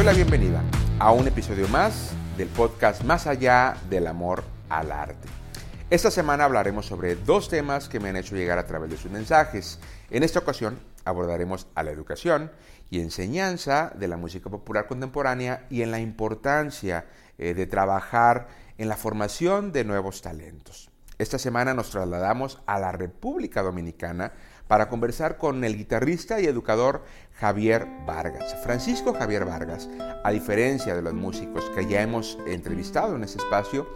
doy la bienvenida a un episodio más del podcast Más allá del amor al arte. Esta semana hablaremos sobre dos temas que me han hecho llegar a través de sus mensajes. En esta ocasión abordaremos a la educación y enseñanza de la música popular contemporánea y en la importancia eh, de trabajar en la formación de nuevos talentos. Esta semana nos trasladamos a la República Dominicana para conversar con el guitarrista y educador Javier Vargas. Francisco Javier Vargas, a diferencia de los músicos que ya hemos entrevistado en este espacio,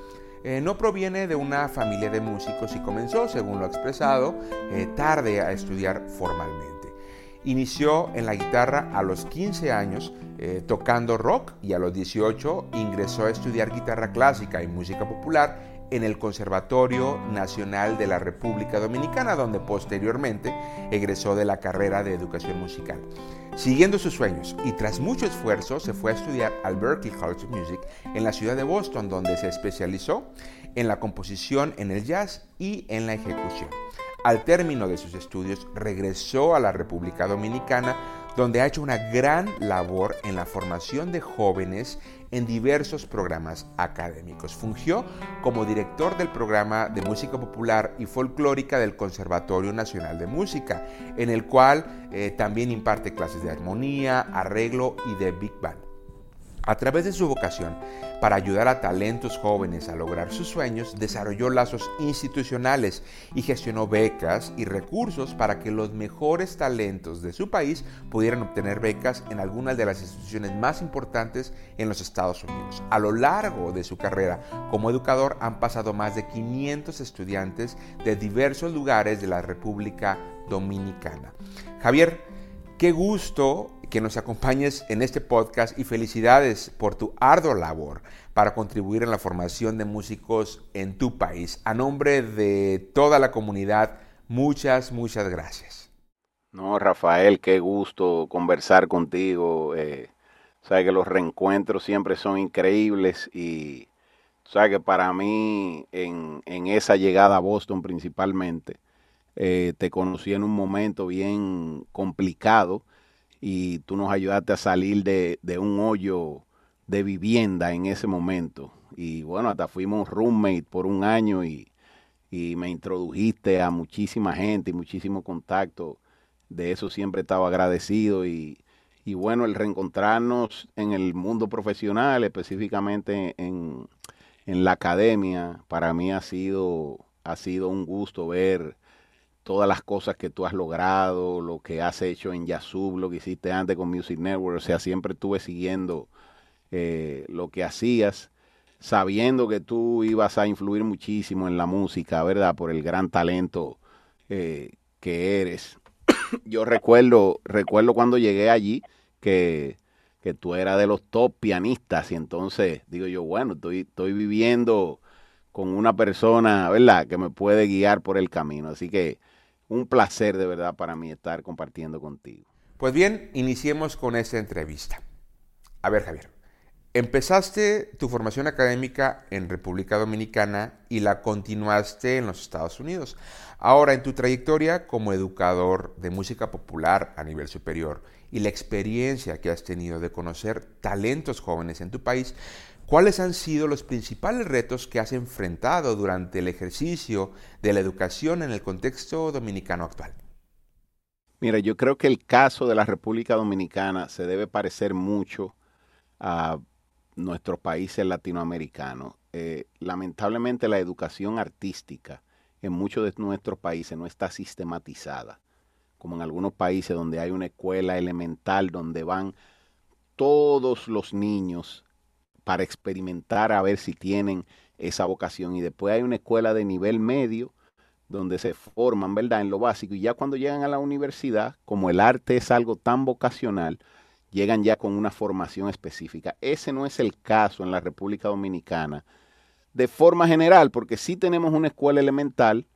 eh, no proviene de una familia de músicos y comenzó, según lo expresado, eh, tarde a estudiar formalmente. Inició en la guitarra a los 15 años eh, tocando rock y a los 18 ingresó a estudiar guitarra clásica y música popular en el Conservatorio Nacional de la República Dominicana, donde posteriormente egresó de la carrera de educación musical. Siguiendo sus sueños y tras mucho esfuerzo se fue a estudiar al Berklee College of Music en la ciudad de Boston, donde se especializó en la composición en el jazz y en la ejecución. Al término de sus estudios regresó a la República Dominicana, donde ha hecho una gran labor en la formación de jóvenes en diversos programas académicos. Fungió como director del programa de música popular y folclórica del Conservatorio Nacional de Música, en el cual eh, también imparte clases de armonía, arreglo y de Big Band. A través de su vocación para ayudar a talentos jóvenes a lograr sus sueños, desarrolló lazos institucionales y gestionó becas y recursos para que los mejores talentos de su país pudieran obtener becas en algunas de las instituciones más importantes en los Estados Unidos. A lo largo de su carrera como educador han pasado más de 500 estudiantes de diversos lugares de la República Dominicana. Javier, qué gusto que nos acompañes en este podcast y felicidades por tu ardua labor para contribuir en la formación de músicos en tu país. A nombre de toda la comunidad, muchas, muchas gracias. No, Rafael, qué gusto conversar contigo. Eh, sabes que los reencuentros siempre son increíbles y sabes que para mí en, esa llegada a Boston principalmente, eh, te conocí en un momento bien complicado y tú nos ayudaste a salir de, un hoyo de vivienda en ese momento. Y bueno, hasta fuimos roommate por un año y, me introdujiste a muchísima gente y muchísimo contacto. De eso siempre estaba agradecido y, bueno, el reencontrarnos en el mundo profesional, específicamente en, en la academia, para mí ha sido, ha sido un gusto ver todas las cosas que tú has logrado, lo que has hecho en Yasub, lo que hiciste antes con Music Network, o sea, siempre estuve siguiendo eh, lo que hacías, sabiendo que tú ibas a influir muchísimo en la música, ¿verdad? Por el gran talento eh, que eres. Yo recuerdo, recuerdo cuando llegué allí que, que tú eras de los top pianistas y entonces digo yo, bueno, estoy, estoy viviendo con una persona, ¿verdad? Que me puede guiar por el camino. Así que un placer de verdad para mí estar compartiendo contigo. Pues bien, iniciemos con esta entrevista. A ver, Javier, empezaste tu formación académica en República Dominicana y la continuaste en los Estados Unidos. Ahora, en tu trayectoria como educador de música popular a nivel superior y la experiencia que has tenido de conocer talentos jóvenes en tu país, ¿Cuáles han sido los principales retos que has enfrentado durante el ejercicio de la educación en el contexto dominicano actual? Mira, yo creo que el caso de la República Dominicana se debe parecer mucho a nuestros países latinoamericanos. Eh, lamentablemente la educación artística en muchos de nuestros países no está sistematizada, como en algunos países donde hay una escuela elemental donde van todos los niños para experimentar a ver si tienen esa vocación. Y después hay una escuela de nivel medio donde se forman, ¿verdad? En lo básico. Y ya cuando llegan a la universidad, como el arte es algo tan vocacional, llegan ya con una formación específica. Ese no es el caso en la República Dominicana de forma general, porque sí tenemos una escuela elemental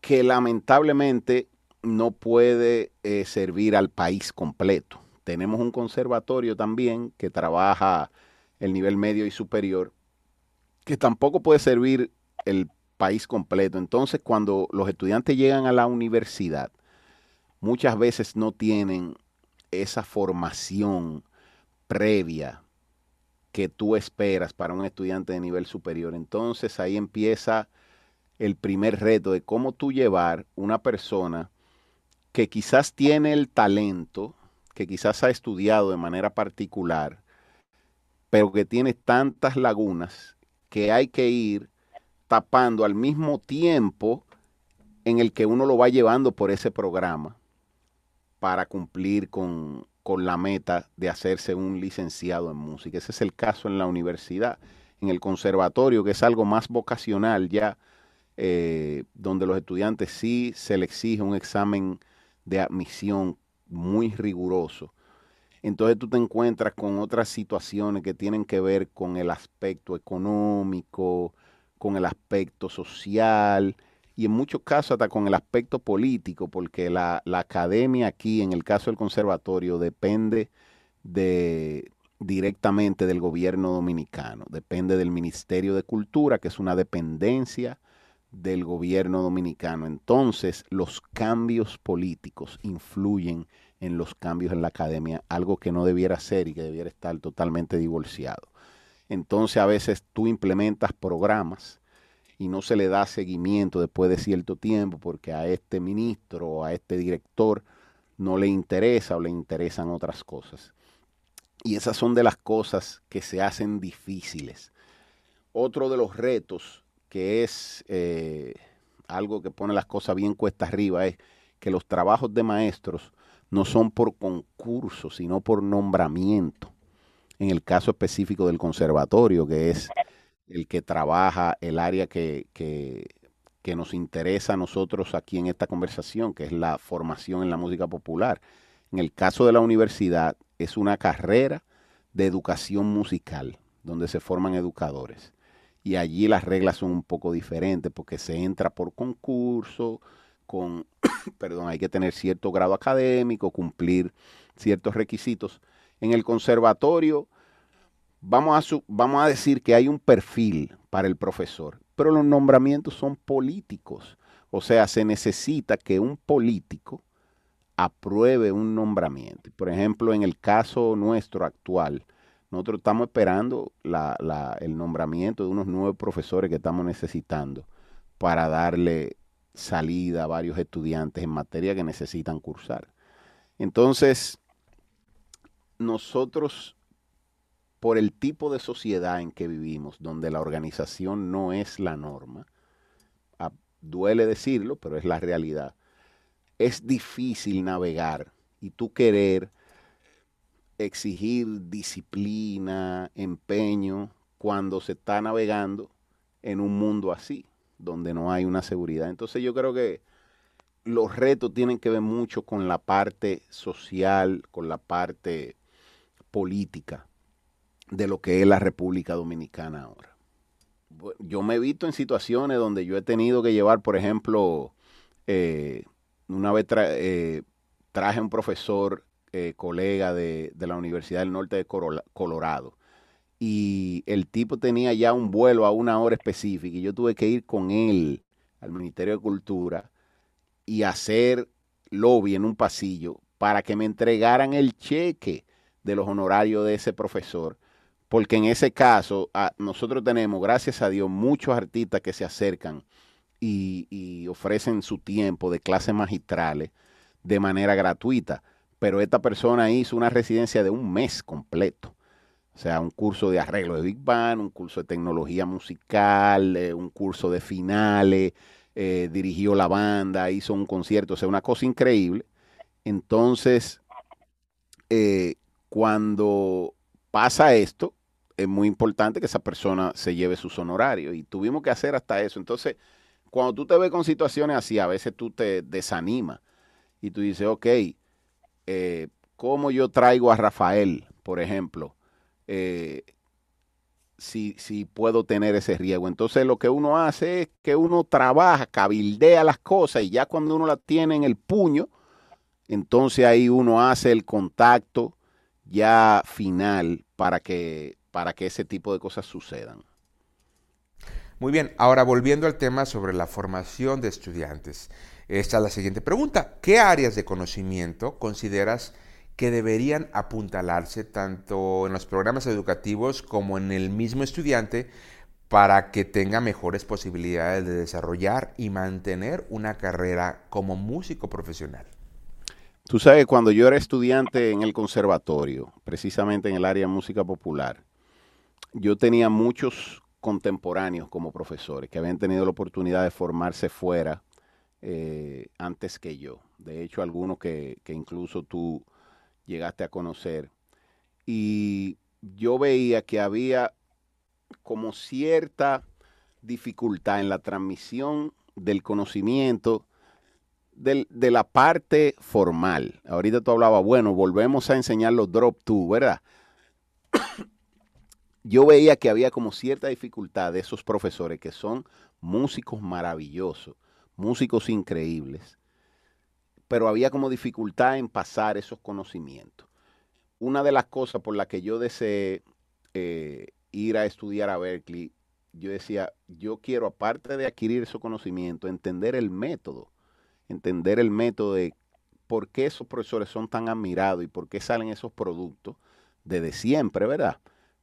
que lamentablemente no puede eh, servir al país completo. Tenemos un conservatorio también que trabaja el nivel medio y superior, que tampoco puede servir el país completo. Entonces, cuando los estudiantes llegan a la universidad, muchas veces no tienen esa formación previa que tú esperas para un estudiante de nivel superior. Entonces ahí empieza el primer reto de cómo tú llevar una persona que quizás tiene el talento, que quizás ha estudiado de manera particular, pero que tiene tantas lagunas que hay que ir tapando al mismo tiempo en el que uno lo va llevando por ese programa para cumplir con, con la meta de hacerse un licenciado en música. Ese es el caso en la universidad, en el conservatorio, que es algo más vocacional ya, eh, donde los estudiantes sí se les exige un examen de admisión muy riguroso. Entonces tú te encuentras con otras situaciones que tienen que ver con el aspecto económico, con el aspecto social, y en muchos casos hasta con el aspecto político, porque la, academia aquí, en el caso del conservatorio, depende de directamente del gobierno dominicano, depende del Ministerio de Cultura, que es una dependencia del gobierno dominicano. Entonces, los cambios políticos influyen en los cambios en la academia, algo que no debiera ser y que debiera estar totalmente divorciado. Entonces, a veces tú implementas programas y no se le da seguimiento después de cierto tiempo porque a este ministro o a este director no le interesa o le interesan otras cosas. Y esas son de las cosas que se hacen difíciles. Otro de los retos que es eh, algo que pone las cosas bien cuesta arriba es que los trabajos de maestros no son por concurso, sino por nombramiento. En el caso específico del conservatorio, que es el que trabaja el área que, que, nos interesa a nosotros aquí en esta conversación, que es la formación en la música popular. En el caso de la universidad, es una carrera de educación musical, donde se forman educadores. Y allí las reglas son un poco diferentes, porque se entra por concurso, con, perdón, hay que tener cierto grado académico, cumplir ciertos requisitos. En el conservatorio, vamos a, vamos a decir que hay un perfil para el profesor, pero los nombramientos son políticos. O sea, se necesita que un político apruebe un nombramiento. Por ejemplo, en el caso nuestro actual, nosotros estamos esperando el nombramiento de unos nuevos profesores que estamos necesitando para darle salida a varios estudiantes en materia que necesitan cursar. Entonces, nosotros por el tipo de sociedad en que vivimos, donde la organización no es la norma, duele decirlo, pero es la realidad, es difícil navegar y tú querer exigir disciplina, empeño, cuando se está navegando en un mundo así, donde no hay una seguridad. Entonces yo creo que los retos tienen que ver mucho con la parte social, con la parte política de lo que es la República Dominicana ahora. Yo me he visto en situaciones donde yo he tenido que llevar, por ejemplo, eh, una vez eh, traje un profesor, eh, colega de, de, la Universidad del Norte de Colorado, y el tipo tenía ya un vuelo a una hora específica, y yo tuve que ir con él al Ministerio de Cultura y hacer lobby en un pasillo para que me entregaran el cheque de los honorarios de ese profesor porque en ese caso nosotros tenemos, gracias a Dios, muchos artistas que se acercan y, ofrecen su tiempo de clases magistrales de manera gratuita, pero esta persona hizo una residencia de un mes completo. O sea, un curso de arreglo de Big Bang, un curso de tecnología musical, eh, un curso de finales, eh, dirigió la banda, hizo un concierto, o sea, una cosa increíble. Entonces, eh, cuando pasa esto, es muy importante que esa persona se lleve sus honorarios y tuvimos que hacer hasta eso. Entonces, cuando tú te ves con situaciones así, a veces tú te desanimas y tú dices, ok, eh, ¿cómo yo traigo a Rafael, por ejemplo? Eh, si, si puedo tener ese riesgo. Entonces lo que uno hace es que uno trabaja, cabildea las cosas y ya cuando uno las tiene en el puño, entonces ahí uno hace el contacto ya final para que para que ese tipo de cosas sucedan. Muy bien, ahora volviendo al tema sobre la formación de estudiantes. Esta es la siguiente pregunta. ¿Qué áreas de conocimiento consideras que deberían apuntalarse tanto en los programas educativos como en el mismo estudiante para que tenga mejores posibilidades de desarrollar y mantener una carrera como músico profesional? Tú sabes, cuando yo era estudiante en el conservatorio, precisamente en el área música popular, yo tenía muchos contemporáneos como profesores que habían tenido la oportunidad de formarse fuera eh, antes que yo. De hecho, algunos que incluso tú llegaste a conocer. Y yo veía que había como cierta dificultad en la transmisión del conocimiento de la parte formal. Ahorita tú hablabas, bueno, volvemos a enseñar los drop two, ¿verdad? Yo veía que había como cierta dificultad de esos profesores que son músicos maravillosos, músicos increíbles, pero había como dificultad en pasar esos conocimientos. Una de las cosas por las que yo deseé eh, ir a estudiar a Berkeley, yo decía, yo quiero, aparte de adquirir esos conocimientos, entender el método entender el método de por qué esos profesores son tan admirados y por qué salen esos productos desde siempre, ¿verdad?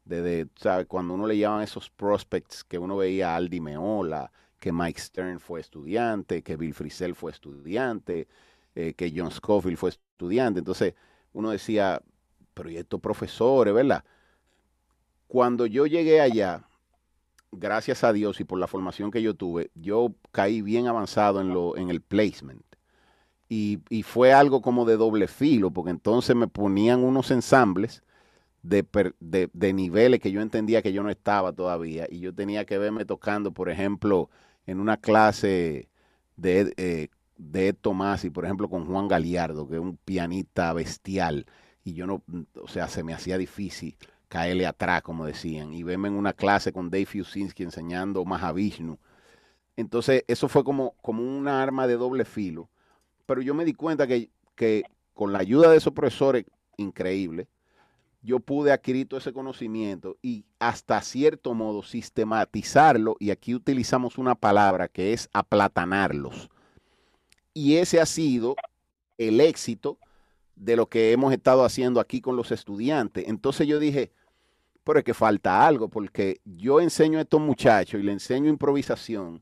Desde, ¿sabe? Cuando uno le llaman esos prospects que uno veía a Aldi Meola, que Mike Stern fue estudiante, que Bill Frisell fue estudiante, eh, que John Scofield fue estudiante. Entonces, uno decía, pero ¿y estos profesores, verdad? Cuando yo llegué allá, gracias a Dios y por la formación que yo tuve, yo caí bien avanzado en, lo, en el placement. Y, fue algo como de doble filo, porque entonces me ponían unos ensambles de, de, niveles que yo entendía que yo no estaba todavía. Y yo tenía que verme tocando, por ejemplo, en una clase de, eh, de Ed Tomasi, por ejemplo, con Juan Galiardo, que es un pianista bestial. Y yo no, o sea, se me hacía difícil caerle atrás, como decían, y verme en una clase con Dave Fusinski enseñando Mahavishnu. Entonces, eso fue como, como una arma de doble filo. Pero yo me di cuenta que, que con la ayuda de esos profesores increíbles, yo pude adquirir todo ese conocimiento y hasta cierto modo sistematizarlo, y aquí utilizamos una palabra que es aplatanarlos. Y ese ha sido el éxito de lo que hemos estado haciendo aquí con los estudiantes. Entonces yo dije, pero es que falta algo, porque yo enseño a estos muchachos y le enseño improvisación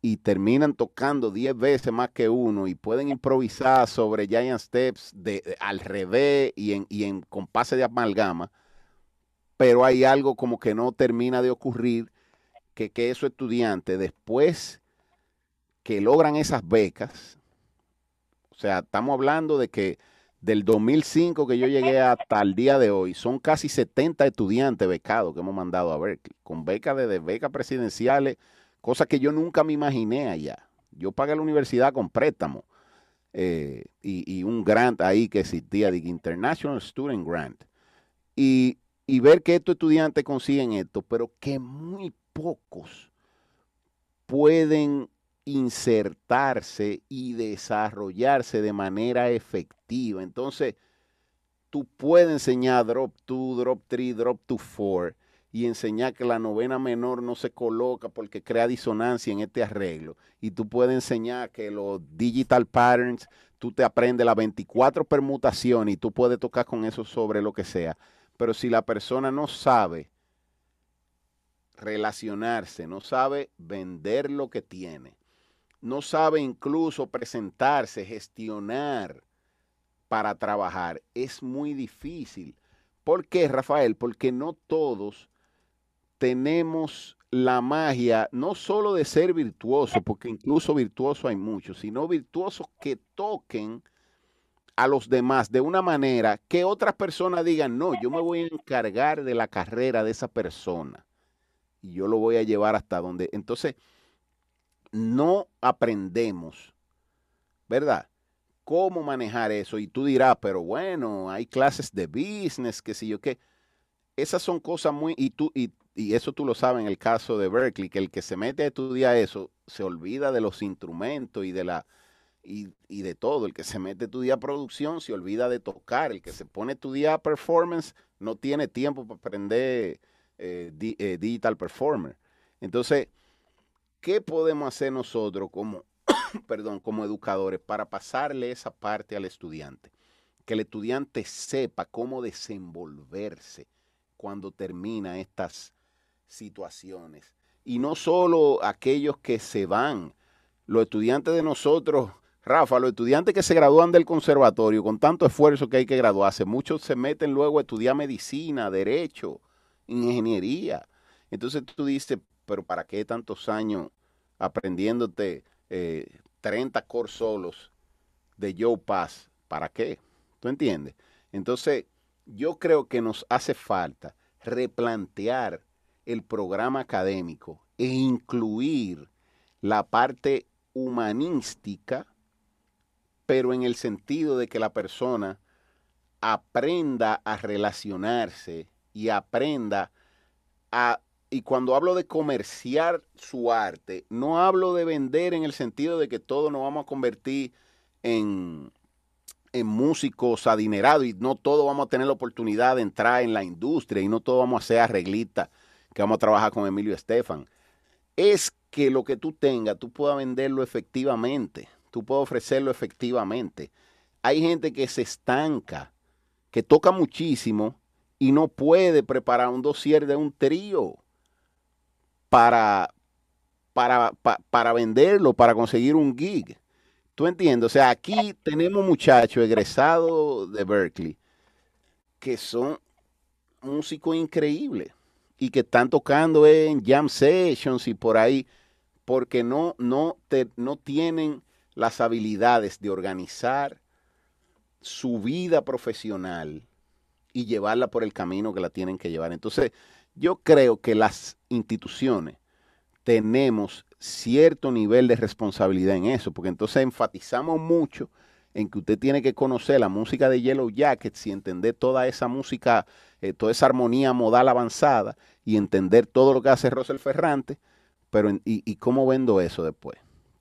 y terminan tocando 10 veces más que uno y pueden improvisar sobre Giant Steps de, al revés y en, y en compases de amalgama, pero hay algo como que no termina de ocurrir, que, que esos estudiantes después que logran esas becas, sea, estamos hablando de que del 2005 que yo llegué hasta el día de hoy, son casi 70 estudiantes becados que hemos mandado a Berkeley, con becas de becas presidenciales, cosas que yo nunca me imaginé allá. Yo pagué la universidad con préstamo eh, y, un grant ahí que existía, de International Student Grant. Y ver que estos estudiantes consiguen esto, pero que muy pocos pueden insertarse y desarrollarse de manera efectiva. Entonces, tú puedes enseñar drop 2, drop 3, drop 2, 4 y enseñar que la novena menor no se coloca porque crea disonancia en este arreglo. Y tú puedes enseñar que los digital patterns, tú te aprendes las 24 permutaciones y tú puedes tocar con eso sobre lo que sea. Pero si la persona no sabe relacionarse, no sabe vender lo que tiene, no sabe incluso presentarse, gestionar para trabajar, es muy difícil. ¿Por qué, Rafael? Porque no todos tenemos la magia, no solo de ser virtuoso, porque incluso virtuoso hay muchos, sino virtuosos que toquen a los demás de una manera que otras personas digan, no, yo me voy a encargar de la carrera de esa persona y yo lo voy a llevar hasta donde. Entonces, no aprendemos, ¿verdad? Cómo manejar eso. Y tú dirás, pero bueno, hay clases de business, que sé yo qué. Esas son cosas muy, y tú, y, eso tú lo sabes en el caso de Berkeley, que el que se mete a estudiar eso se olvida de los instrumentos y de la, y, de todo. El que se mete a estudiar producción se olvida de tocar. El que se pone a estudiar performance no tiene tiempo para aprender eh, eh, digital performer. Entonces, ¿qué podemos hacer nosotros como, perdón, como educadores para pasarle esa parte al estudiante? que el estudiante sepa cómo desenvolverse cuando termina estas situaciones. Y no solo aquellos que se van, los estudiantes de nosotros, Rafa, los estudiantes que se gradúan del conservatorio con tanto esfuerzo que hay que graduarse, muchos se meten luego a estudiar medicina, derecho, ingeniería. Entonces tú dices, pero ¿para qué tantos años aprendiéndote 30 eh, cor solos de Joe Pass? ¿Para qué? ¿Tú entiendes? Entonces, yo creo que nos hace falta replantear el programa académico e incluir la parte humanística, pero en el sentido de que la persona aprenda a relacionarse y aprenda a... Y cuando hablo de comerciar su arte, no hablo de vender en el sentido de que todos nos vamos a convertir en, en músicos adinerados y no todos vamos a tener la oportunidad de entrar en la industria y no todos vamos a ser arreglistas que vamos a trabajar con Emilio Estefan. Es que lo que tú tengas, tú puedas venderlo efectivamente, tú puedas ofrecerlo efectivamente. Hay gente que se estanca, que toca muchísimo y no puede preparar un dossier de un trío para, para, para venderlo, para conseguir un gig. ¿Tú entiendes? O sea, aquí tenemos muchachos egresados de Berkeley que son músicos increíbles y que están tocando en jam sessions y por ahí porque no, no, te, no tienen las habilidades de organizar su vida profesional y llevarla por el camino que la tienen que llevar. Entonces, yo creo que las instituciones tenemos cierto nivel de responsabilidad en eso, porque entonces enfatizamos mucho en que usted tiene que conocer la música de Yellow Jackets y entender toda esa música, eh, toda esa armonía modal avanzada y entender todo lo que hace Rosel Ferrante, pero y, cómo vendo eso después?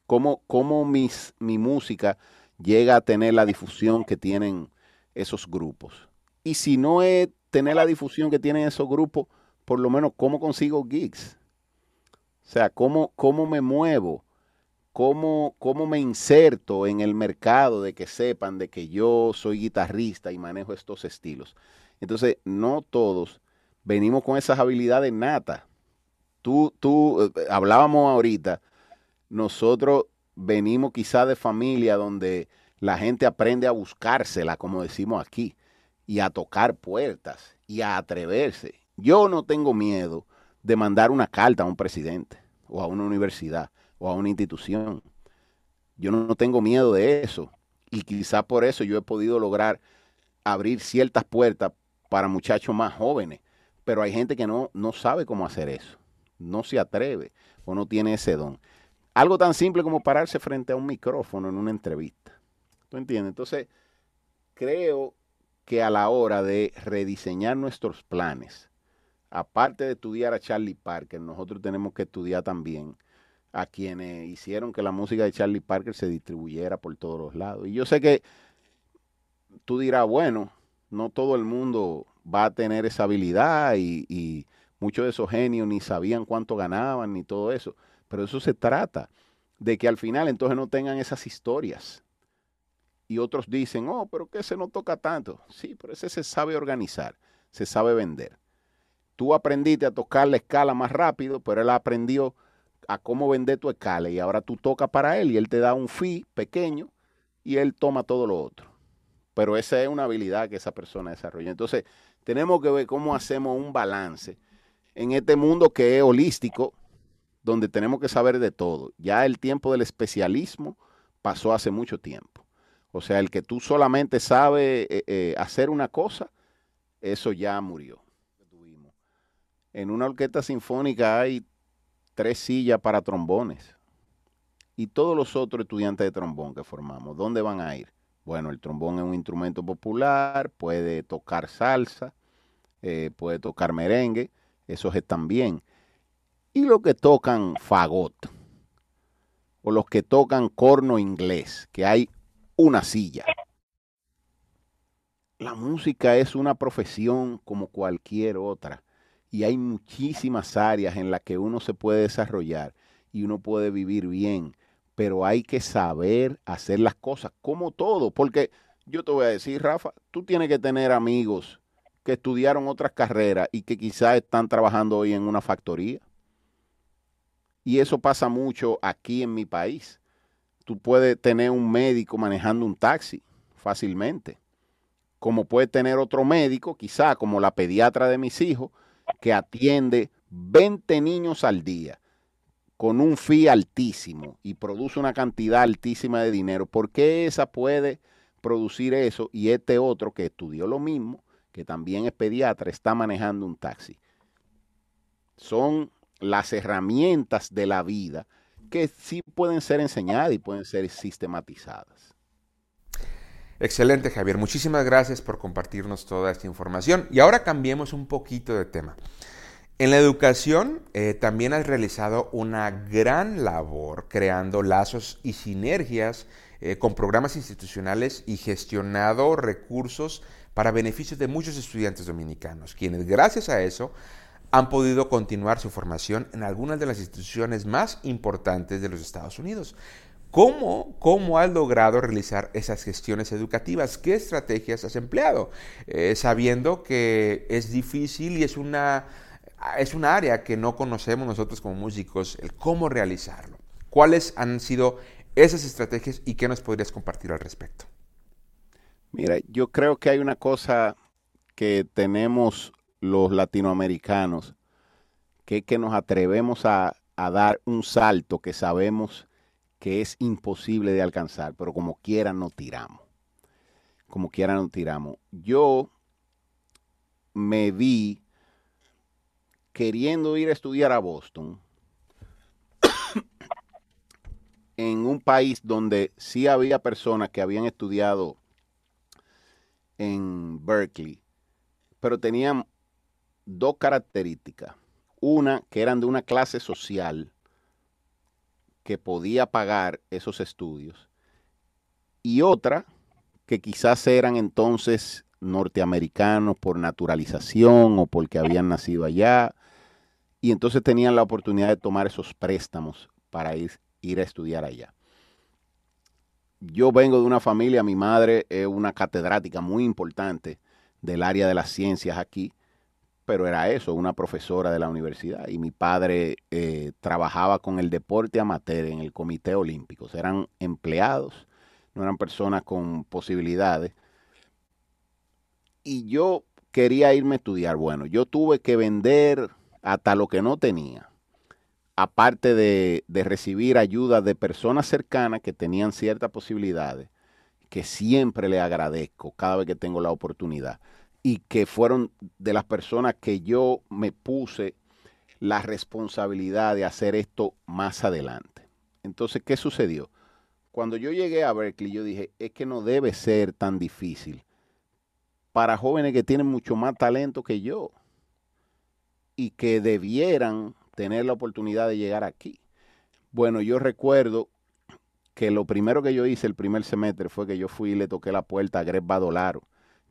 ¿Cómo, cómo mi música llega a tener la difusión que tienen esos grupos? Y si no es tener la difusión que tienen esos grupos, por lo menos cómo consigo gigs. O sea, cómo, cómo me muevo, cómo, cómo me inserto en el mercado de que sepan de que yo soy guitarrista y manejo estos estilos. Entonces, no todos venimos con esas habilidades natas. Tú, tú, eh, hablábamos ahorita, nosotros venimos quizá de familia donde la gente aprende a buscársela, como decimos aquí, y a tocar puertas y a atreverse. Yo no tengo miedo de mandar una carta a un presidente o a una universidad o a una institución. Yo no, tengo miedo de eso. Y quizá por eso yo he podido lograr abrir ciertas puertas para muchachos más jóvenes. Pero hay gente que no, no sabe cómo hacer eso. No se atreve o no tiene ese don. Algo tan simple como pararse frente a un micrófono en una entrevista. ¿Tú entiendes? Entonces, creo que a la hora de rediseñar nuestros planes, aparte de estudiar a Charlie Parker, nosotros tenemos que estudiar también a quienes hicieron que la música de Charlie Parker se distribuyera por todos los lados. Y yo sé que tú dirás, bueno, no todo el mundo va a tener esa habilidad y, muchos de esos genios ni sabían cuánto ganaban ni todo eso. Pero eso se trata de que al final entonces no tengan esas historias. Y otros dicen, oh, pero que ese no toca tanto. Sí, pero ese se sabe organizar, se sabe vender. Tú aprendiste a tocar la escala más rápido, pero él aprendió a cómo vender tu escala y ahora tú tocas para él y él te da un fee pequeño y él toma todo lo otro. Pero esa es una habilidad que esa persona desarrolla. Entonces, tenemos que ver cómo hacemos un balance en este mundo que es holístico, donde tenemos que saber de todo. Ya el tiempo del especialismo pasó hace mucho tiempo. O sea, el que tú solamente sabes eh, eh, hacer una cosa, eso ya murió. En una orquesta sinfónica hay tres sillas para trombones. Y todos los otros estudiantes de trombón que formamos, ¿dónde van a ir? Bueno, el trombón es un instrumento popular, puede tocar salsa, eh, puede tocar merengue, esos están bien. Y los que tocan fagot, o los que tocan corno inglés, que hay una silla. La música es una profesión como cualquier otra y hay muchísimas áreas en las que uno se puede desarrollar y uno puede vivir bien, pero hay que saber hacer las cosas como todo, porque Yo te voy a decir, Rafa, tú tienes que tener amigos que estudiaron otras carreras y que quizás están trabajando hoy en una factoría. Y eso pasa mucho aquí en mi país. Tú puedes tener un médico manejando un taxi fácilmente, como puede tener otro médico, quizá como la pediatra de mis hijos, que atiende 20 niños al día con un fee altísimo y produce una cantidad altísima de dinero. ¿Por qué esa puede producir eso y este otro que estudió lo mismo, que también es pediatra, está manejando un taxi? Son las herramientas de la vida que sí pueden ser enseñadas y pueden ser sistematizadas. Excelente, Javier. Muchísimas gracias por compartirnos toda esta información. Y ahora cambiemos un poquito de tema. En la educación eh, también has realizado una gran labor creando lazos y sinergias eh, con programas institucionales y gestionado recursos para beneficio de muchos estudiantes dominicanos, quienes gracias a eso han podido continuar su formación en algunas de las instituciones más importantes de los Estados Unidos. ¿Cómo, ¿Cómo has logrado realizar esas gestiones educativas? ¿Qué estrategias has empleado? Eh, sabiendo que es difícil y es una, es un área que no conocemos nosotros como músicos, el cómo realizarlo. ¿Cuáles han sido esas estrategias y qué nos podrías compartir al respecto? Mira, yo creo que hay una cosa que tenemos los latinoamericanos, que es que nos atrevemos a, a dar un salto que sabemos que es imposible de alcanzar, pero como quiera no tiramos. Como quiera no tiramos. Yo me vi queriendo ir a estudiar a Boston en un país donde sí había personas que habían estudiado en Berkeley, pero tenían dos características. Una, que eran de una clase social que podía pagar esos estudios y otra que quizás eran entonces norteamericanos por naturalización o porque habían nacido allá y entonces tenían la oportunidad de tomar esos préstamos para ir, ir a estudiar allá. Yo vengo de una familia, mi madre es una catedrática muy importante del área de las ciencias aquí pero era eso, una profesora de la universidad. Y mi padre eh, trabajaba con el deporte amateur en el Comité Olímpico. eran empleados, no eran personas con posibilidades. Y yo quería irme a estudiar. Bueno, yo tuve que vender hasta lo que no tenía, aparte de, de recibir ayuda de personas cercanas que tenían ciertas posibilidades, que siempre le agradezco cada vez que tengo la oportunidad y que fueron de las personas que yo me puse la responsabilidad de hacer esto más adelante. Entonces, ¿qué sucedió? Cuando yo llegué a Berkeley, yo dije, es que no debe ser tan difícil para jóvenes que tienen mucho más talento que yo y que debieran tener la oportunidad de llegar aquí. Bueno, yo recuerdo que lo primero que yo hice el primer semestre fue que yo fui y le toqué la puerta a Greg Badolaro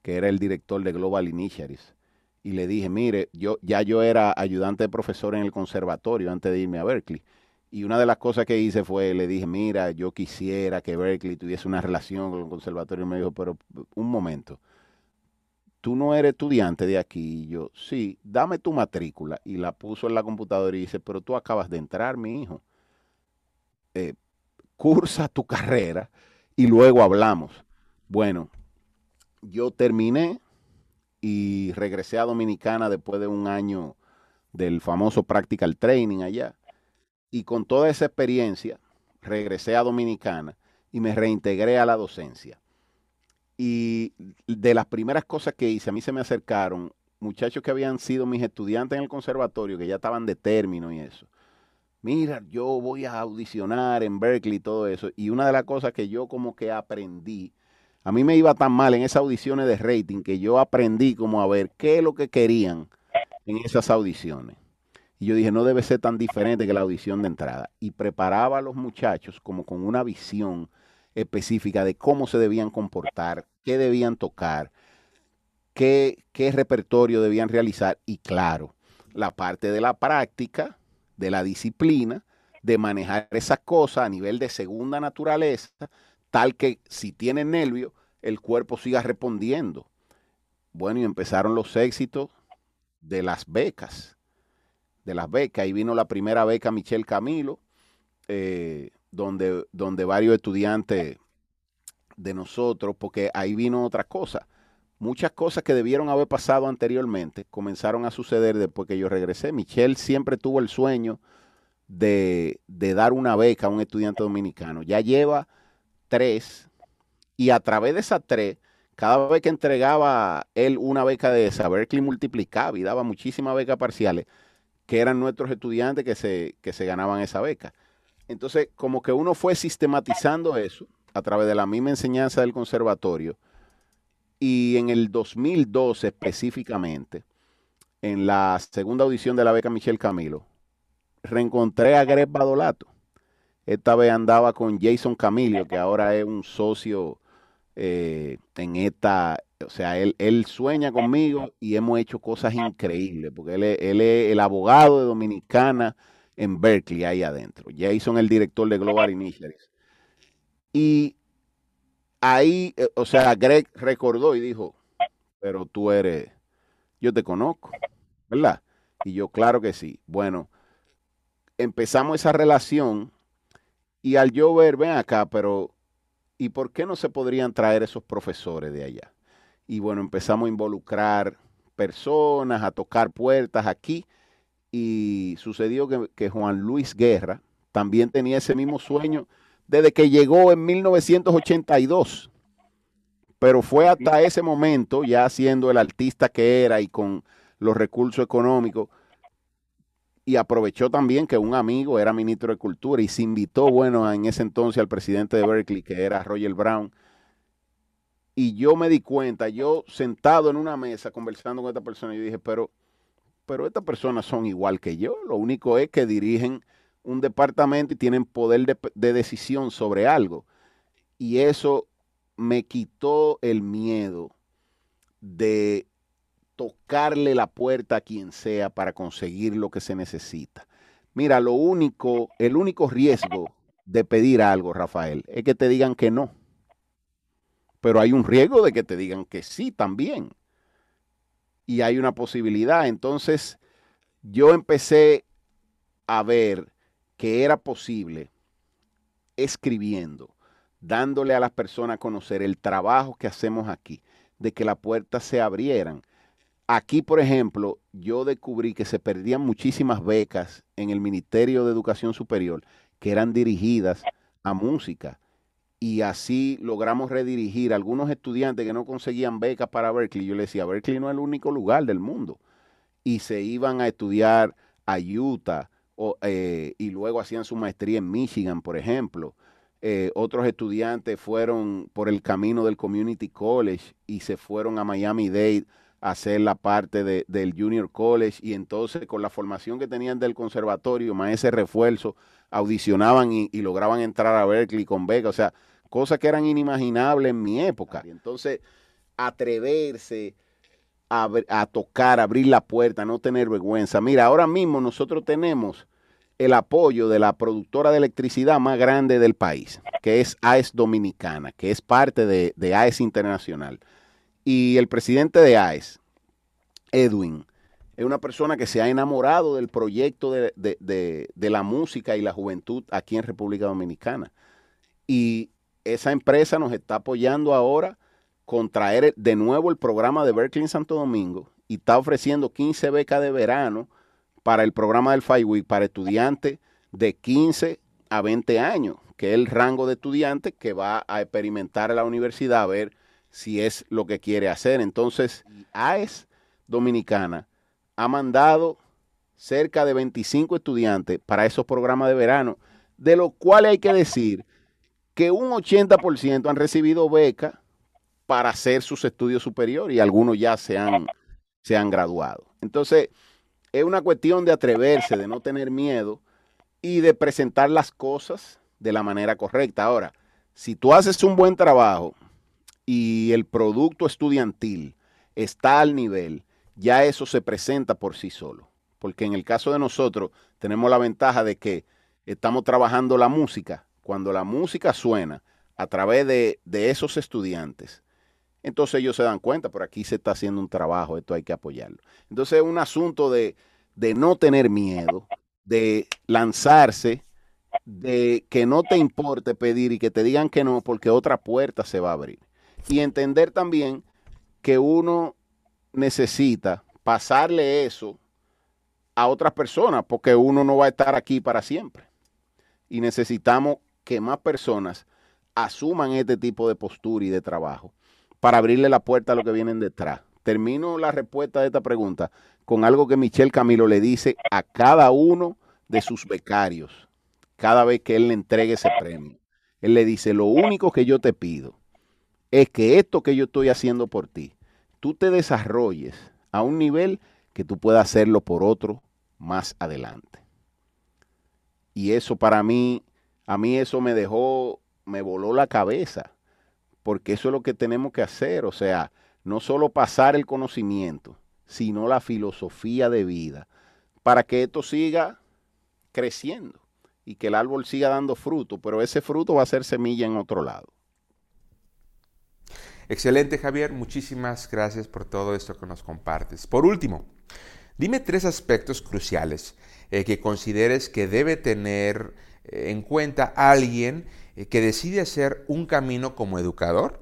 que era el director de Global Initiatives, y le dije, mire, yo ya yo era ayudante de profesor en el conservatorio antes de irme a Berkeley. Y una de las cosas que hice fue, le dije, mira, yo quisiera que Berkeley tuviese una relación con el conservatorio. Y me dijo, pero un momento, tú no eres estudiante de aquí. Y yo, sí, dame tu matrícula. Y la puso en la computadora y dice, pero tú acabas de entrar, mi hijo. Eh, cursa tu carrera y luego hablamos. Bueno, yo terminé y regresé a Dominicana después de un año del famoso Practical Training allá. Y con toda esa experiencia, regresé a Dominicana y me reintegré a la docencia. Y de las primeras cosas que hice, a mí se me acercaron muchachos que habían sido mis estudiantes en el conservatorio, que ya estaban de término y eso. Mira, yo voy a audicionar en Berkeley y todo eso. Y una de las cosas que yo como que aprendí a mí me iba tan mal en esas audiciones de rating que yo aprendí como a ver qué es lo que querían en esas audiciones. Y yo dije, no debe ser tan diferente que la audición de entrada. Y preparaba a los muchachos como con una visión específica de cómo se debían comportar, qué debían tocar, qué, qué repertorio debían realizar. Y claro, la parte de la práctica, de la disciplina, de manejar esas cosas a nivel de segunda naturaleza, tal que si tienen nervio, el cuerpo siga respondiendo. Bueno, y empezaron los éxitos de las becas, de las becas. Ahí vino la primera beca Michelle Camilo, eh, donde, donde varios estudiantes de nosotros, porque ahí vino otra cosa. Muchas cosas que debieron haber pasado anteriormente comenzaron a suceder después que yo regresé. Michelle siempre tuvo el sueño de, de dar una beca a un estudiante dominicano. Ya lleva tres y a través de esas tres, cada vez que entregaba él una beca de esa, Berkeley multiplicaba y daba muchísimas becas parciales, que eran nuestros estudiantes que se, que se ganaban esa beca. Entonces, como que uno fue sistematizando eso a través de la misma enseñanza del conservatorio. Y en el 2012 específicamente, en la segunda audición de la beca Michelle Camilo, reencontré a Greg Badolato. Esta vez andaba con Jason Camilo, que ahora es un socio eh, en esta, o sea, él, él, sueña conmigo y hemos hecho cosas increíbles, porque él es, él es, el abogado de Dominicana en Berkeley, ahí adentro. Jason, el director de Global Initiatives. Y ahí, eh, o sea, Greg recordó y dijo, pero tú eres, yo te conozco, ¿verdad? Y yo, claro que sí. Bueno, empezamos esa relación y al yo ver, ven acá, pero ¿y por qué no se podrían traer esos profesores de allá? Y bueno, empezamos a involucrar personas, a tocar puertas aquí. Y sucedió que, Juan Luis Guerra también tenía ese mismo sueño desde que llegó en 1982. Pero fue hasta ese momento, ya siendo el artista que era y con los recursos económicos, y aprovechó también que un amigo era ministro de Cultura y se invitó, bueno, en ese entonces al presidente de Berkeley, que era Roger Brown. Y yo me di cuenta, yo sentado en una mesa conversando con esta persona, yo dije, pero, pero estas personas son igual que yo, lo único es que dirigen un departamento y tienen poder de, de decisión sobre algo. Y eso me quitó el miedo de tocarle la puerta a quien sea para conseguir lo que se necesita. Mira, lo único, el único riesgo de pedir algo, Rafael, es que te digan que no. Pero hay un riesgo de que te digan que sí también. Y hay una posibilidad. Entonces, yo empecé a ver que era posible escribiendo, dándole a las personas a conocer el trabajo que hacemos aquí, de que las puertas se abrieran Aquí, por ejemplo, yo descubrí que se perdían muchísimas becas en el Ministerio de Educación Superior que eran dirigidas a música. Y así logramos redirigir a algunos estudiantes que no conseguían becas para Berkeley. Yo les decía, Berkeley no es el único lugar del mundo. Y se iban a estudiar a Utah eh, y luego hacían su maestría en Michigan, por ejemplo. Eh, otros estudiantes fueron por el camino del Community College y se fueron a Miami Dade hacer la parte de, del Junior College y entonces con la formación que tenían del conservatorio, más ese refuerzo, audicionaban y, lograban entrar a Berkeley con Vega, o sea, cosas que eran inimaginables en mi época. Y entonces, atreverse a, a tocar, abrir la puerta, no tener vergüenza. Mira, ahora mismo nosotros tenemos el apoyo de la productora de electricidad más grande del país, que es AES Dominicana, que es parte de, de AES Internacional. Y el presidente de AES, Edwin, es una persona que se ha enamorado del proyecto de, la música y la juventud aquí en República Dominicana. Y esa empresa nos está apoyando ahora con traer de nuevo el programa de Berkeley en Santo Domingo y está ofreciendo 15 becas de verano para el programa del Five Week para estudiantes de 15 a 20 años, que es el rango de estudiantes que va a experimentar en la universidad a ver si es lo que quiere hacer. Entonces, AES Dominicana ha mandado cerca de 25 estudiantes para esos programas de verano, de los cuales hay que decir que un 80% han recibido beca para hacer sus estudios superiores y algunos ya se han, se han graduado. Entonces, es una cuestión de atreverse, de no tener miedo y de presentar las cosas de la manera correcta. Ahora, si tú haces un buen trabajo, y el producto estudiantil está al nivel, ya eso se presenta por sí solo. Porque en el caso de nosotros tenemos la ventaja de que estamos trabajando la música. Cuando la música suena a través de, esos estudiantes, entonces ellos se dan cuenta, pero aquí se está haciendo un trabajo, esto hay que apoyarlo. Entonces es un asunto de, de no tener miedo, de lanzarse, de que no te importe pedir y que te digan que no, porque otra puerta se va a abrir. Y entender también que uno necesita pasarle eso a otras personas, porque uno no va a estar aquí para siempre. Y necesitamos que más personas asuman este tipo de postura y de trabajo para abrirle la puerta a lo que vienen detrás. Termino la respuesta de esta pregunta con algo que Michelle Camilo le dice a cada uno de sus becarios cada vez que él le entregue ese premio. Él le dice, lo único que yo te pido es que esto que yo estoy haciendo por ti, tú te desarrolles a un nivel que tú puedas hacerlo por otro más adelante. Y eso para mí, a mí eso me dejó, me voló la cabeza, porque eso es lo que tenemos que hacer, o sea, no solo pasar el conocimiento, sino la filosofía de vida, para que esto siga creciendo y que el árbol siga dando fruto, pero ese fruto va a ser semilla en otro lado. Excelente Javier, muchísimas gracias por todo esto que nos compartes. Por último, dime tres aspectos cruciales eh, que consideres que debe tener eh, en cuenta alguien eh, que decide hacer un camino como educador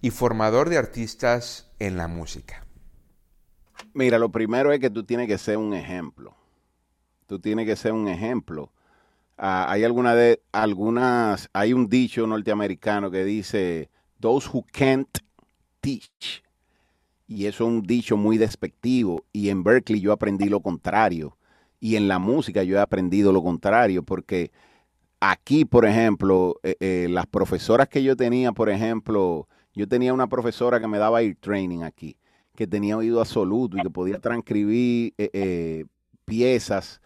y formador de artistas en la música. Mira, lo primero es que tú tienes que ser un ejemplo. Tú tienes que ser un ejemplo. Ah, hay alguna de algunas, hay un dicho norteamericano que dice those who can't teach. Y eso es un dicho muy despectivo. Y en Berkeley yo aprendí lo contrario. Y en la música yo he aprendido lo contrario, porque aquí, por ejemplo, eh, eh, las profesoras que yo tenía, por ejemplo, yo tenía una profesora que me daba ear training aquí, que tenía oído absoluto y que podía transcribir eh, piezas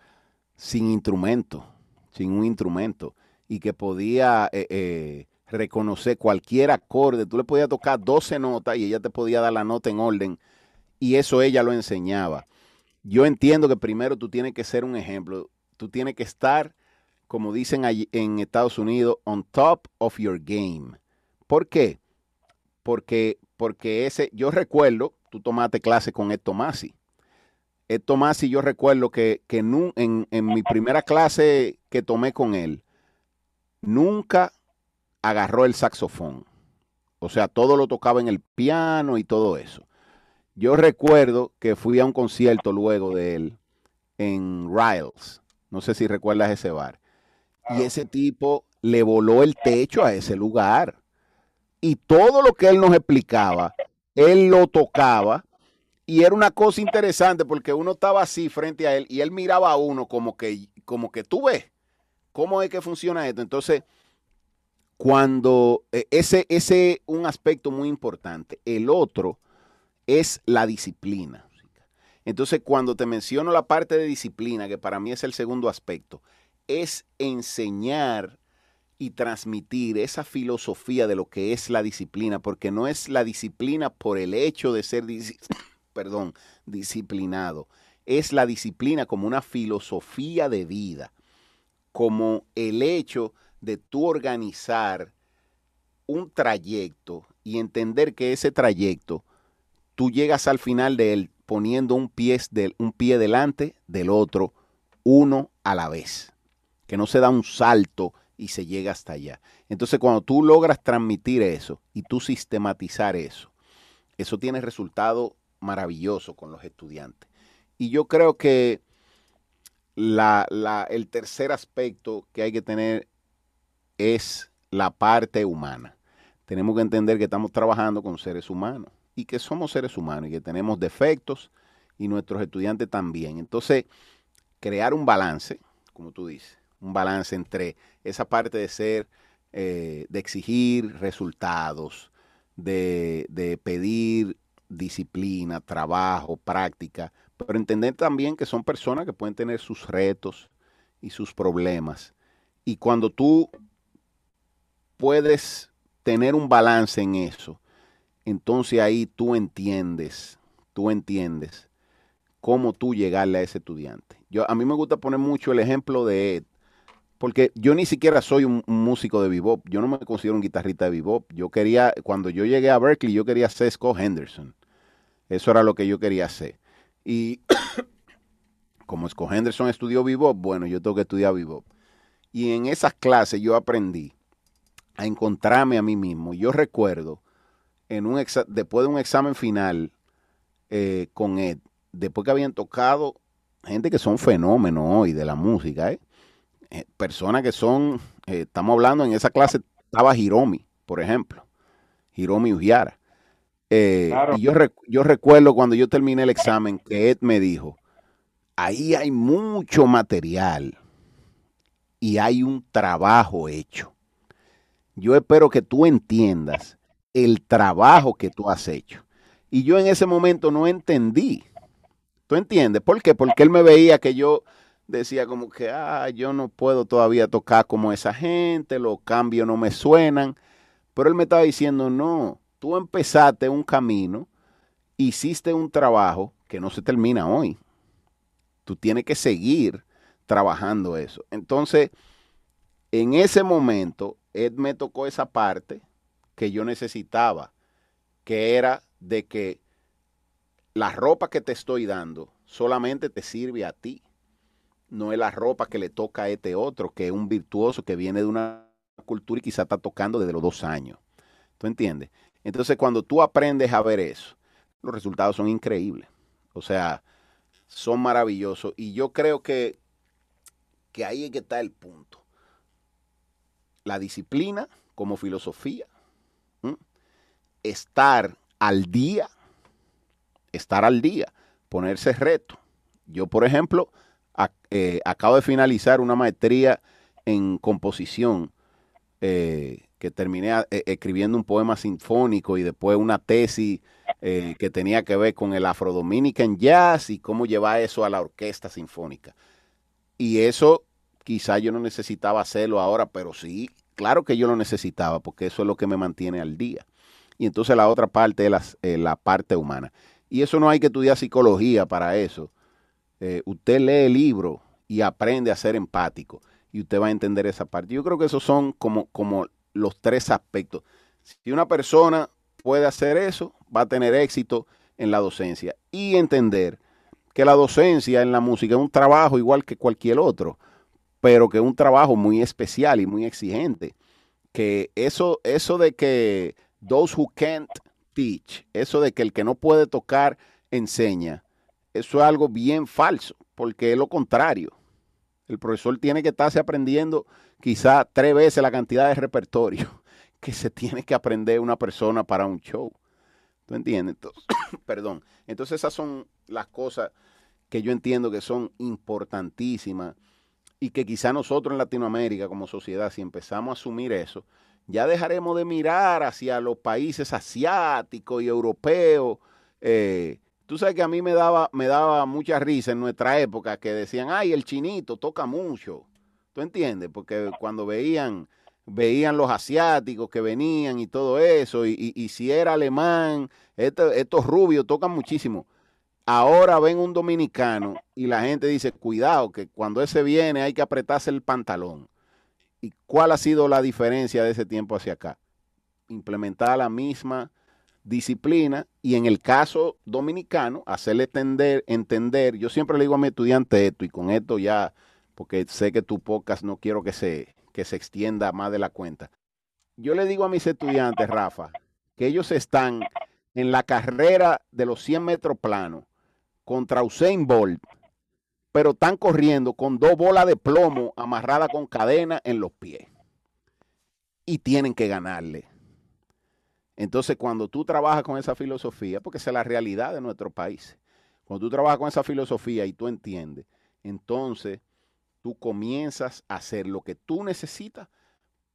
sin instrumento, sin un instrumento, y que podía reconocer cualquier acorde. Tú le podías tocar 12 notas y ella te podía dar la nota en orden. Y eso ella lo enseñaba. Yo entiendo que primero tú tienes que ser un ejemplo. Tú tienes que estar, como dicen allí en Estados Unidos, on top of your game. ¿Por qué? Porque, porque ese, yo recuerdo, tú tomaste clase con Ed Tomasi. Ed Tomasi, yo recuerdo que, que en, en mi primera clase que tomé con él, nunca agarró el saxofón. O sea, todo lo tocaba en el piano y todo eso. Yo recuerdo que fui a un concierto luego de él en Riles. No sé si recuerdas ese bar. Y ese tipo le voló el techo a ese lugar. Y todo lo que él nos explicaba, él lo tocaba. Y era una cosa interesante porque uno estaba así frente a él y él miraba a uno como que, como que tú ves cómo es que funciona esto. Entonces, cuando eh, ese es un aspecto muy importante. El otro es la disciplina. Entonces, cuando te menciono la parte de disciplina, que para mí es el segundo aspecto, es enseñar y transmitir esa filosofía de lo que es la disciplina, porque no es la disciplina por el hecho de ser perdón, disciplinado, es la disciplina como una filosofía de vida, como el hecho de tú organizar un trayecto y entender que ese trayecto tú llegas al final de él poniendo un pie, un pie delante del otro, uno a la vez, que no se da un salto y se llega hasta allá. Entonces cuando tú logras transmitir eso y tú sistematizar eso, eso tiene resultado maravilloso con los estudiantes. Y yo creo que la, el tercer aspecto que hay que tener es la parte humana. Tenemos que entender que estamos trabajando con seres humanos y que somos seres humanos y que tenemos defectos y nuestros estudiantes también. Entonces, crear un balance, como tú dices, un balance entre esa parte de ser, eh, de exigir resultados, de, de pedir disciplina, trabajo, práctica, pero entender también que son personas que pueden tener sus retos y sus problemas. Y cuando tú puedes tener un balance en eso, entonces ahí tú entiendes, tú entiendes cómo tú llegarle a ese estudiante. Yo, a mí me gusta poner mucho el ejemplo de Ed, porque yo ni siquiera soy un, músico de bebop, yo no me considero un guitarrista de bebop. Yo quería, cuando yo llegué a Berkeley, yo quería ser Scott Henderson. Eso era lo que yo quería hacer. Y como Scott Henderson estudió bebop, bueno, yo tengo que estudiar bebop. Y en esas clases yo aprendí a encontrarme a mí mismo. Yo recuerdo, en un después de un examen final eh, con Ed, después que habían tocado gente que son fenómenos hoy de la música, ¿eh? Eh, personas que son, estamos hablando, en esa clase estaba Hiromi, por ejemplo, Hiromi Ujiara. Y yo, yo recuerdo cuando yo terminé el examen que Ed me dijo, ahí hay mucho material y hay un trabajo hecho. Yo espero que tú entiendas el trabajo que tú has hecho. Y yo en ese momento no entendí. ¿Tú entiendes? ¿Por qué? Porque él me veía que yo decía como que, ah, yo no puedo todavía tocar como esa gente, los cambios no me suenan. Pero él me estaba diciendo, no, tú empezaste un camino, hiciste un trabajo que no se termina hoy. Tú tienes que seguir trabajando eso. Entonces, en ese momento, Ed me tocó esa parte que yo necesitaba, que era de que la ropa que te estoy dando solamente te sirve a ti. No es la ropa que le toca a este otro, que es un virtuoso que viene de una cultura y quizá está tocando desde los dos años. ¿Tú entiendes? Entonces, cuando tú aprendes a ver eso, los resultados son increíbles. O sea, son maravillosos. Y yo creo que, que ahí es que está el punto. La disciplina como filosofía estar al día, estar al día, ponerse reto. Yo, por ejemplo, eh, acabo de finalizar una maestría en composición eh, que terminé eh, escribiendo un poema sinfónico y después una tesis que tenía que ver con el Afro Dominican Jazz y cómo llevar eso a la orquesta sinfónica. Y eso quizá yo no necesitaba hacerlo ahora, pero sí, claro que yo lo necesitaba porque eso es lo que me mantiene al día y entonces la otra parte es eh, la, parte humana. Y eso no hay que estudiar psicología para eso. Eh, usted lee el libro y aprende a ser empático y usted va a entender esa parte. Yo creo que esos son como, como los tres aspectos. Si una persona puede hacer eso, va a tener éxito en la docencia y entender que la docencia en la música es un trabajo igual que cualquier otro, pero que es un trabajo muy especial y muy exigente. Que eso, eso de que those who can't teach, eso de que el que no puede tocar enseña, eso es algo bien falso, porque es lo contrario. El profesor tiene que estarse aprendiendo quizá tres veces la cantidad de repertorio que se tiene que aprender una persona para un show. ¿Tú entiendes? Entonces, perdón. Entonces esas son las cosas que yo entiendo que son importantísimas y que quizá nosotros en Latinoamérica como sociedad, si empezamos a asumir eso, ya dejaremos de mirar hacia los países asiáticos y europeos. Eh, tú sabes que a mí me daba, me daba mucha risa en nuestra época que decían, ay, el chinito toca mucho. ¿Tú entiendes? Porque cuando veían, veían los asiáticos que venían y todo eso, y, si era alemán, estos rubios tocan muchísimo. Ahora ven un dominicano y la gente dice, cuidado, que cuando ese viene hay que apretarse el pantalón. ¿Y cuál ha sido la diferencia de ese tiempo hacia acá? Implementar la misma disciplina y en el caso dominicano, hacerle entender, entender, yo siempre le digo a mi estudiante esto y con esto ya, porque sé que tu podcast no quiero que se, que se extienda más de la cuenta. Yo le digo a mis estudiantes, Rafa, que ellos están en la carrera de los 100 metros planos contra Usain Bolt pero están corriendo con dos bolas de plomo amarradas con cadena en los pies. Y tienen que ganarle. Entonces, cuando tú trabajas con esa filosofía, porque esa es la realidad de nuestro país, cuando tú trabajas con esa filosofía y tú entiendes, entonces tú comienzas a hacer lo que tú necesitas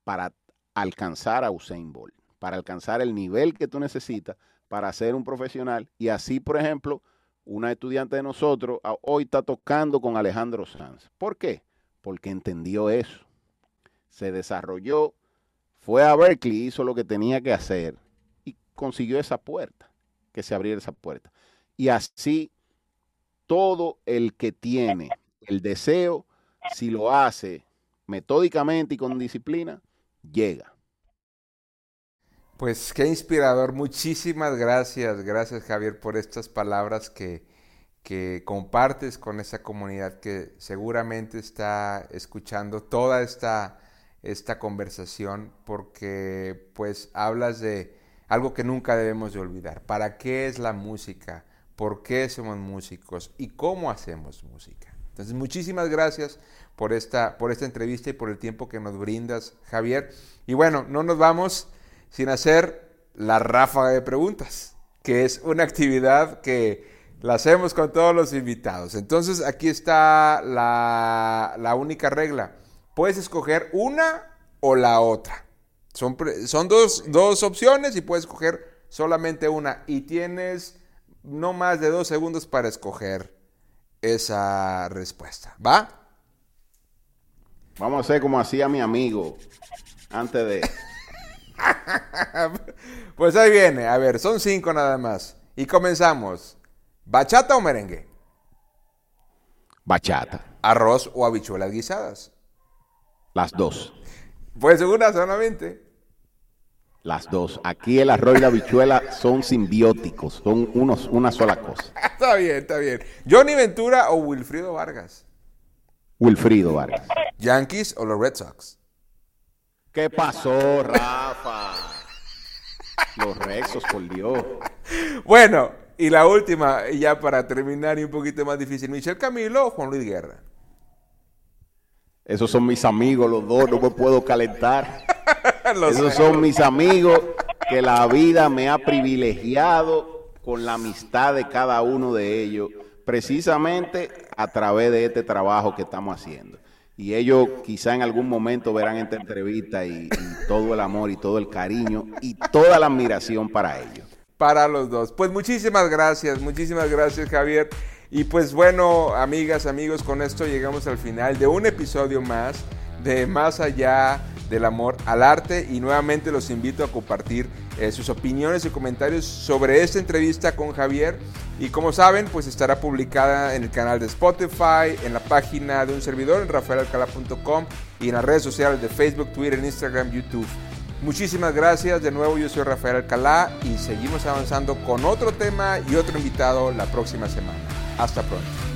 para alcanzar a Usain Bolt, para alcanzar el nivel que tú necesitas para ser un profesional. Y así, por ejemplo, una estudiante de nosotros hoy está tocando con Alejandro Sanz. ¿Por qué? Porque entendió eso. Se desarrolló, fue a Berkeley, hizo lo que tenía que hacer y consiguió esa puerta, que se abriera esa puerta. Y así todo el que tiene el deseo, si lo hace metódicamente y con disciplina, llega. Pues qué inspirador. Muchísimas gracias. Gracias Javier por estas palabras que, que compartes con esa comunidad que seguramente está escuchando toda esta, esta conversación porque pues hablas de algo que nunca debemos de olvidar. ¿Para qué es la música? ¿Por qué somos músicos? ¿Y cómo hacemos música? Entonces, muchísimas gracias por esta, por esta entrevista y por el tiempo que nos brindas, Javier. Y bueno, no nos vamos sin hacer la ráfaga de preguntas, que es una actividad que la hacemos con todos los invitados. Entonces, aquí está la, la única regla. Puedes escoger una o la otra. Son, son dos, dos opciones y puedes escoger solamente una. Y tienes no más de dos segundos para escoger esa respuesta. ¿Va? Vamos a hacer como hacía mi amigo antes de... pues ahí viene. A ver, son cinco nada más. Y comenzamos. ¿Bachata o merengue? Bachata. ¿Arroz o habichuelas guisadas? Las dos. Pues una solamente. Las dos. Aquí el arroz y la habichuela son simbióticos, son unos, una sola cosa. está bien, está bien. ¿Johnny Ventura o Wilfrido Vargas? Wilfrido Vargas. ¿Yankees o los Red Sox? ¿Qué pasó, Rafa? Los Rexos, por Dios. Bueno, y la última, ya para terminar y un poquito más difícil, ¿Michel Camilo o Juan Luis Guerra? Esos son mis amigos, los dos, no me puedo calentar. Esos son mis amigos que la vida me ha privilegiado con la amistad de cada uno de ellos, precisamente a través de este trabajo que estamos haciendo. Y ellos quizá en algún momento verán esta entrevista y, todo el amor y todo el cariño y toda la admiración para ellos. Para los dos. Pues muchísimas gracias, muchísimas gracias Javier. Y pues bueno, amigas, amigos, con esto llegamos al final de un episodio más de Más allá del amor al arte y nuevamente los invito a compartir eh, sus opiniones y comentarios sobre esta entrevista con Javier y como saben pues estará publicada en el canal de Spotify, en la página de un servidor en rafaelalcalá.com y en las redes sociales de Facebook, Twitter, Instagram, YouTube. Muchísimas gracias, de nuevo yo soy Rafael Alcalá y seguimos avanzando con otro tema y otro invitado la próxima semana. Hasta pronto.